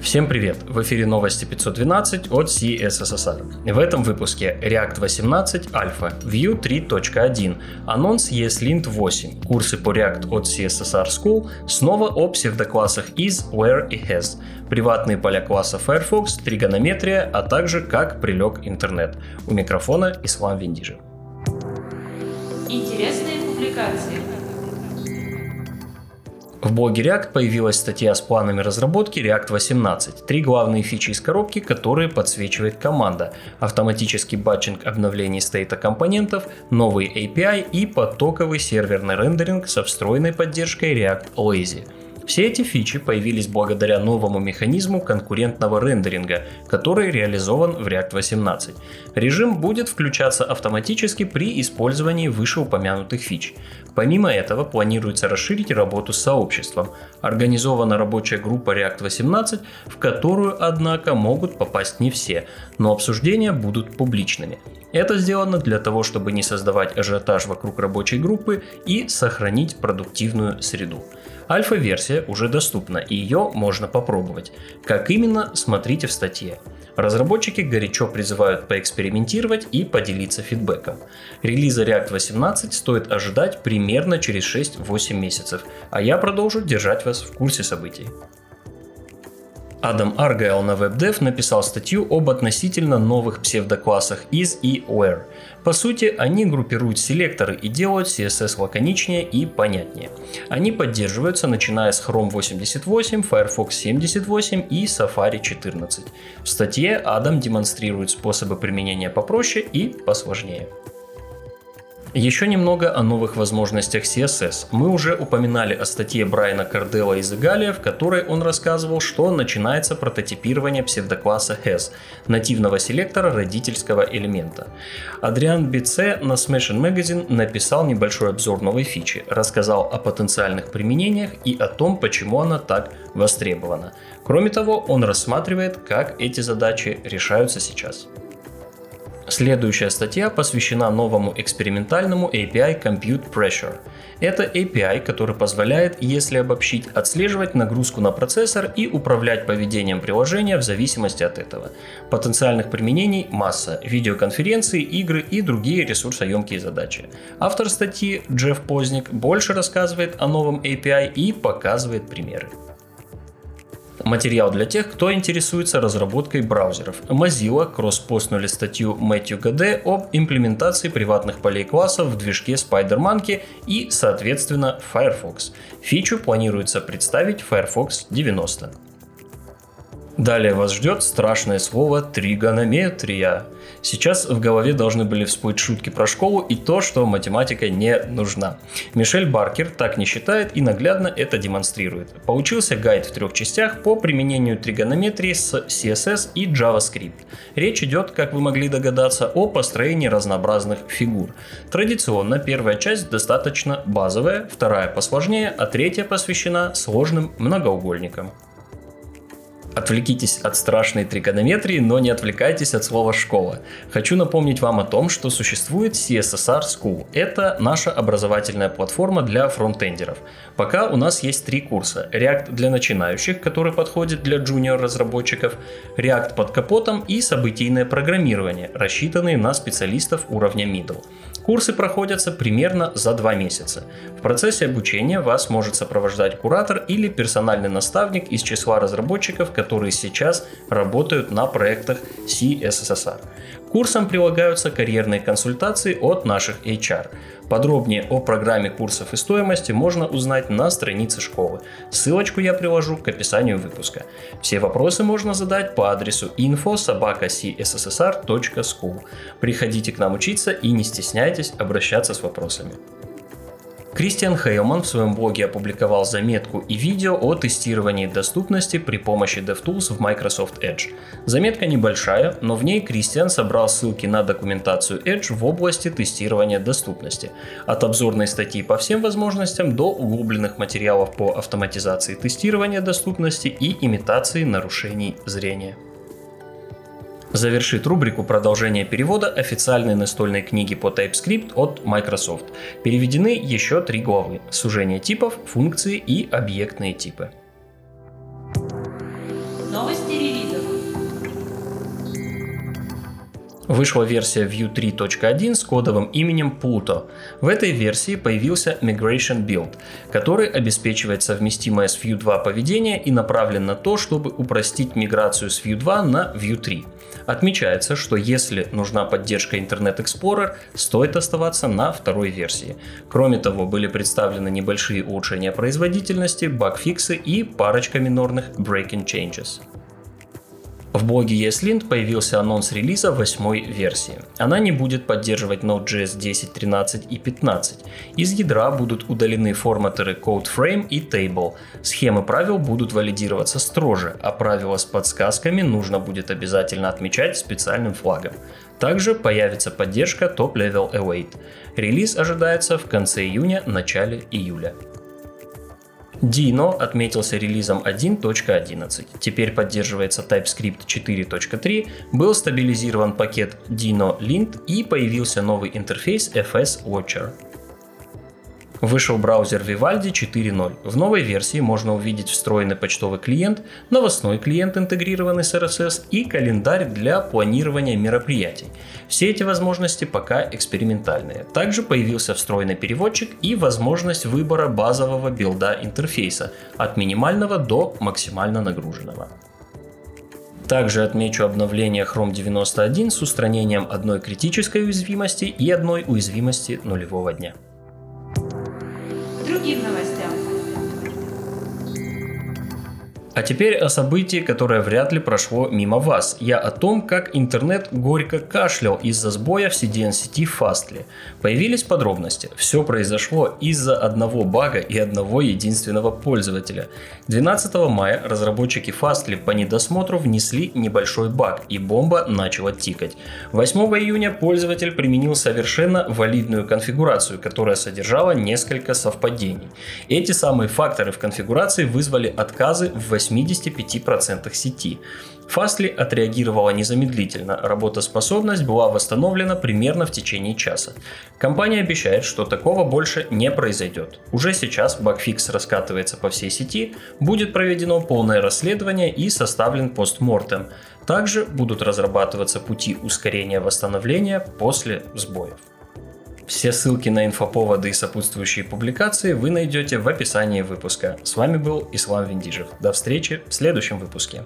Всем привет! В эфире новости 512 от CSSR. В этом выпуске React 18 Alpha, Vue 3.1, анонс ESLint 8, курсы по React от CSSR School, снова о псевдоклассах is, where и has, приватные поля класса Firefox, тригонометрия, а также как прилег интернет. У микрофона Ислам Виндижев. Интересные публикации. В блоге React появилась статья с планами разработки React 18. Три главные фичи из коробки, которые подсвечивает команда. Автоматический батчинг обновлений стейта компонентов, новый API и потоковый серверный рендеринг со встроенной поддержкой React Lazy. Все эти фичи появились благодаря новому механизму конкурентного рендеринга, который реализован в React 18. Режим будет включаться автоматически при использовании вышеупомянутых фич. Помимо этого планируется расширить работу с сообществом. Организована рабочая группа React 18, в которую, однако, могут попасть не все, но обсуждения будут публичными. Это сделано для того, чтобы не создавать ажиотаж вокруг рабочей группы и сохранить продуктивную среду. Альфа-версия уже доступна и ее можно попробовать. Как именно, смотрите в статье. Разработчики горячо призывают поэкспериментировать и поделиться фидбэком. Релиза React 18 стоит ожидать примерно через 6-8 месяцев, а я продолжу держать вас в курсе событий. Адам Аргайл на WebDev написал статью об относительно новых псевдоклассах is и where. По сути, они группируют селекторы и делают CSS лаконичнее и понятнее. Они поддерживаются начиная с Chrome 88, Firefox 78 и Safari 14. В статье Адам демонстрирует способы применения попроще и посложнее. Еще немного о новых возможностях CSS. Мы уже упоминали о статье Брайана Кардела из Игалия, в которой он рассказывал, что начинается прототипирование псевдокласса has, нативного селектора родительского элемента. Адриан Бице на Smashing Magazine написал небольшой обзор новой фичи, рассказал о потенциальных применениях и о том, почему она так востребована. Кроме того, он рассматривает, как эти задачи решаются сейчас. Следующая статья посвящена новому экспериментальному API Compute Pressure. Это API, который позволяет, если обобщить, отслеживать нагрузку на процессор и управлять поведением приложения в зависимости от этого. Потенциальных применений масса, видеоконференции, игры и другие ресурсоемкие задачи. Автор статьи Джефф Позник больше рассказывает о новом API и показывает примеры. Материал для тех, кто интересуется разработкой браузеров. Mozilla кросспостнули статью Мэтью ГД об имплементации приватных полей классов в движке SpiderMonkey и, соответственно, Firefox. Фичу планируется представить Firefox 90. Далее вас ждет страшное слово тригонометрия. Сейчас в голове должны были всплыть шутки про школу и то, что математика не нужна. Мишель Баркер так не считает и наглядно это демонстрирует. Получился гайд в трех частях по применению тригонометрии с CSS и JavaScript. Речь идет, как вы могли догадаться, о построении разнообразных фигур. Традиционно первая часть достаточно базовая, вторая посложнее, а третья посвящена сложным многоугольникам. Отвлекитесь от страшной тригонометрии, но не отвлекайтесь от слова «школа». Хочу напомнить вам о том, что существует CSSR School. Это наша образовательная платформа для фронтендеров. Пока у нас есть три курса. React для начинающих, который подходит для джуниор-разработчиков, React под капотом и событийное программирование, рассчитанные на специалистов уровня middle. Курсы проходятся примерно за два месяца. В процессе обучения вас может сопровождать куратор или персональный наставник из числа разработчиков, которые сейчас работают на проектах CSSR. Курсам прилагаются карьерные консультации от наших HR. Подробнее о программе курсов и стоимости можно узнать на странице школы. Ссылочку я приложу к описанию выпуска. Все вопросы можно задать по адресу info.sobaka.cssr.school. Приходите к нам учиться и не стесняйтесь обращаться с вопросами. Кристиан Хейлман в своем блоге опубликовал заметку и видео о тестировании доступности при помощи DevTools в Microsoft Edge. Заметка небольшая, но в ней Кристиан собрал ссылки на документацию Edge в области тестирования доступности. От обзорной статьи по всем возможностям до углубленных материалов по автоматизации тестирования доступности и имитации нарушений зрения. Завершит рубрику продолжения перевода официальной настольной книги по TypeScript от Microsoft. Переведены еще три главы – сужение типов, функции и объектные типы. Вышла версия Vue 3.1 с кодовым именем Pluto. В этой версии появился Migration Build, который обеспечивает совместимое с Vue 2 поведение и направлен на то, чтобы упростить миграцию с Vue 2 на Vue 3. Отмечается, что если нужна поддержка Internet Explorer, стоит оставаться на второй версии. Кроме того, были представлены небольшие улучшения производительности, багфиксы и парочка минорных breaking changes. В блоге ESLint появился анонс релиза восьмой версии. Она не будет поддерживать Node.js 10, 13 и 15. Из ядра будут удалены форматоры CodeFrame и Table. Схемы правил будут валидироваться строже, а правила с подсказками нужно будет обязательно отмечать специальным флагом. Также появится поддержка Top Level Await. Релиз ожидается в конце июня, начале июля. Dino отметился релизом 1.11. Теперь поддерживается TypeScript 4.3, был стабилизирован пакет Dino Lint и появился новый интерфейс FS Watcher. Вышел браузер Vivaldi 4.0. В новой версии можно увидеть встроенный почтовый клиент, новостной клиент, интегрированный с RSS и календарь для планирования мероприятий. Все эти возможности пока экспериментальные. Также появился встроенный переводчик и возможность выбора базового билда интерфейса от минимального до максимально нагруженного. Также отмечу обновление Chrome 91 с устранением одной критической уязвимости и одной уязвимости нулевого дня другим новостям. А теперь о событии, которое вряд ли прошло мимо вас. Я о том, как интернет горько кашлял из-за сбоя в CDN сети Fastly. Появились подробности. Все произошло из-за одного бага и одного единственного пользователя. 12 мая разработчики Fastly по недосмотру внесли небольшой баг, и бомба начала тикать. 8 июня пользователь применил совершенно валидную конфигурацию, которая содержала несколько совпадений. Эти самые факторы в конфигурации вызвали отказы в 85% сети. Fastly отреагировала незамедлительно, работоспособность была восстановлена примерно в течение часа. Компания обещает, что такого больше не произойдет. Уже сейчас багфикс раскатывается по всей сети, будет проведено полное расследование и составлен постмортем. Также будут разрабатываться пути ускорения восстановления после сбоев. Все ссылки на инфоповоды и сопутствующие публикации вы найдете в описании выпуска. С вами был Ислам Виндижев. До встречи в следующем выпуске.